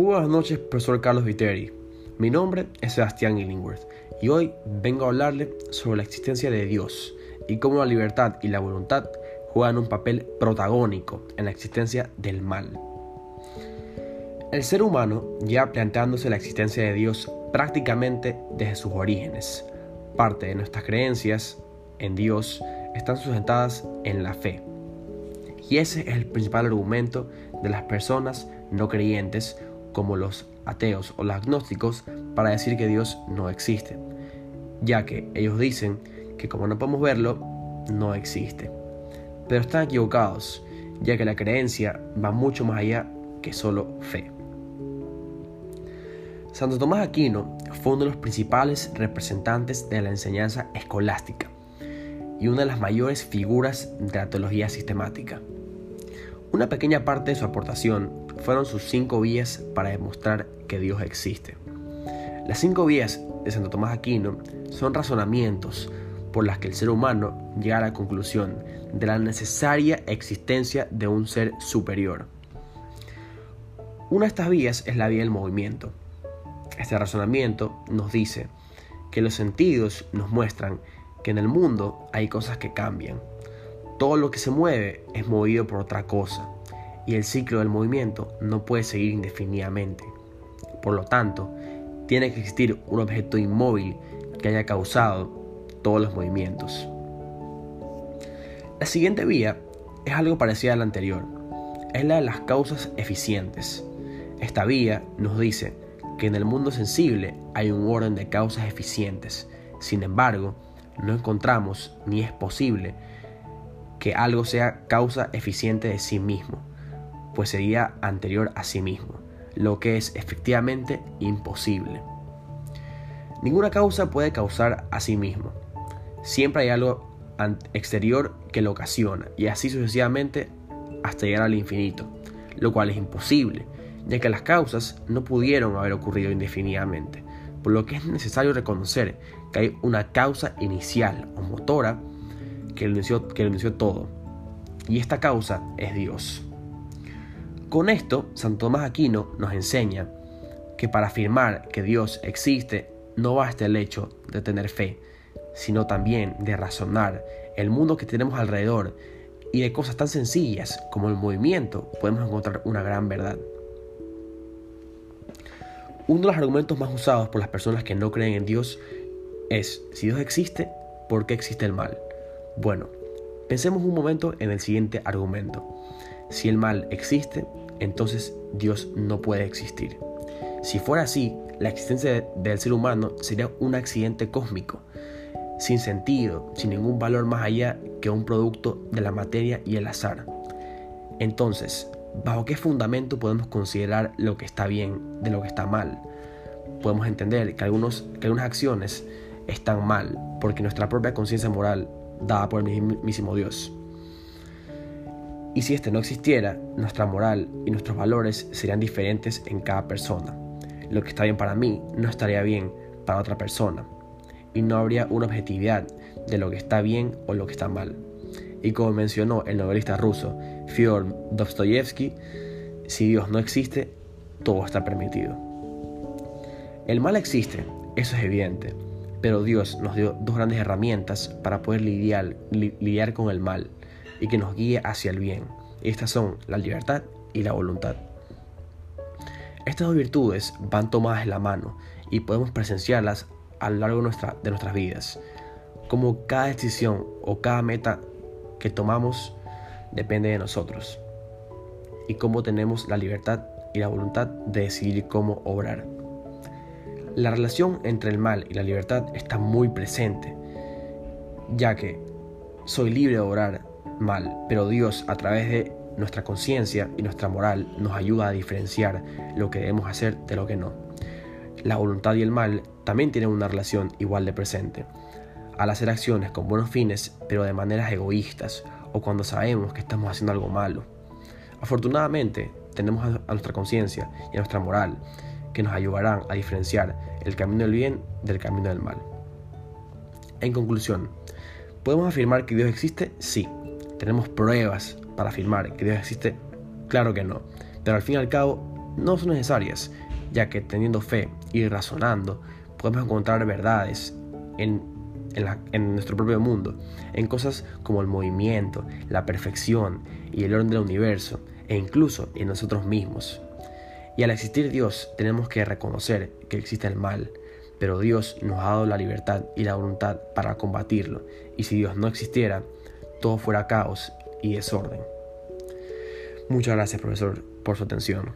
Muy buenas noches, profesor Carlos Viteri. Mi nombre es Sebastián Illingworth y hoy vengo a hablarle sobre la existencia de Dios y cómo la libertad y la voluntad juegan un papel protagónico en la existencia del mal. El ser humano ya planteándose la existencia de Dios prácticamente desde sus orígenes. Parte de nuestras creencias en Dios están sustentadas en la fe. Y ese es el principal argumento de las personas no creyentes como los ateos o los agnósticos para decir que Dios no existe, ya que ellos dicen que como no podemos verlo, no existe. Pero están equivocados, ya que la creencia va mucho más allá que solo fe. Santo Tomás Aquino fue uno de los principales representantes de la enseñanza escolástica y una de las mayores figuras de la teología sistemática. Una pequeña parte de su aportación fueron sus cinco vías para demostrar que Dios existe. Las cinco vías de Santo Tomás Aquino son razonamientos por las que el ser humano llega a la conclusión de la necesaria existencia de un ser superior. Una de estas vías es la vía del movimiento. Este razonamiento nos dice que los sentidos nos muestran que en el mundo hay cosas que cambian. Todo lo que se mueve es movido por otra cosa y el ciclo del movimiento no puede seguir indefinidamente. Por lo tanto, tiene que existir un objeto inmóvil que haya causado todos los movimientos. La siguiente vía es algo parecido a la anterior. Es la de las causas eficientes. Esta vía nos dice que en el mundo sensible hay un orden de causas eficientes. Sin embargo, no encontramos ni es posible que algo sea causa eficiente de sí mismo, pues sería anterior a sí mismo, lo que es efectivamente imposible. Ninguna causa puede causar a sí mismo. Siempre hay algo exterior que lo ocasiona y así sucesivamente hasta llegar al infinito, lo cual es imposible, ya que las causas no pudieron haber ocurrido indefinidamente, por lo que es necesario reconocer que hay una causa inicial o motora que lo inició, que todo, y esta causa es Dios. Con esto, Santo Tomás Aquino nos enseña que para afirmar que Dios existe no basta el hecho de tener fe, sino también de razonar el mundo que tenemos alrededor y de cosas tan sencillas como el movimiento podemos encontrar una gran verdad. Uno de los argumentos más usados por las personas que no creen en Dios es, si Dios existe, ¿por qué existe el mal? Bueno, pensemos un momento en el siguiente argumento. Si el mal existe, entonces Dios no puede existir. Si fuera así, la existencia del ser humano sería un accidente cósmico, sin sentido, sin ningún valor más allá que un producto de la materia y el azar. Entonces, ¿Bajo qué fundamento podemos considerar lo que está bien de lo que está mal? Podemos entender que, que algunas acciones están mal porque nuestra propia conciencia moral dada por el mismísimo Dios. Y si este no existiera, nuestra moral y nuestros valores serían diferentes en cada persona. Lo que está bien para mí no estaría bien para otra persona. Y no habría una objetividad de lo que está bien o lo que está mal y como mencionó el novelista ruso Fyodor Dostoyevsky, si Dios no existe, todo está permitido. El mal existe, eso es evidente, pero Dios nos dio dos grandes herramientas para poder lidiar, con el mal y que nos guíe hacia el bien. estas son la libertad y la voluntad. Estas dos virtudes van tomadas en la mano y podemos presenciarlas a lo largo de, de nuestras vidas. Como cada decisión o cada meta que tomamos depende de nosotros y cómo tenemos la libertad y la voluntad de decidir cómo obrar. La relación entre el mal y la libertad está muy presente, ya que soy libre de obrar mal, pero Dios a través de nuestra conciencia y nuestra moral nos ayuda a diferenciar lo que debemos hacer de lo que no. La voluntad y el mal también tienen una relación igual de presente al hacer acciones con buenos fines, pero de maneras egoístas, o cuando sabemos que estamos haciendo algo malo. Afortunadamente, tenemos a nuestra conciencia y a nuestra moral que nos ayudarán a diferenciar el camino del bien del camino del mal. En conclusión, ¿podemos afirmar que Dios existe? Sí. ¿Tenemos pruebas para afirmar que Dios existe? Claro que no. Pero al fin y al cabo, no son necesarias, ya que teniendo fe y razonando, podemos encontrar verdades en, en, nuestro propio mundo, en cosas como el movimiento, la perfección y el orden del universo, e incluso en nosotros mismos. Y al existir Dios tenemos que reconocer que existe el mal, pero Dios nos ha dado la libertad y la voluntad para combatirlo, y si Dios no existiera, todo fuera caos y desorden. Muchas gracias profesor por su atención.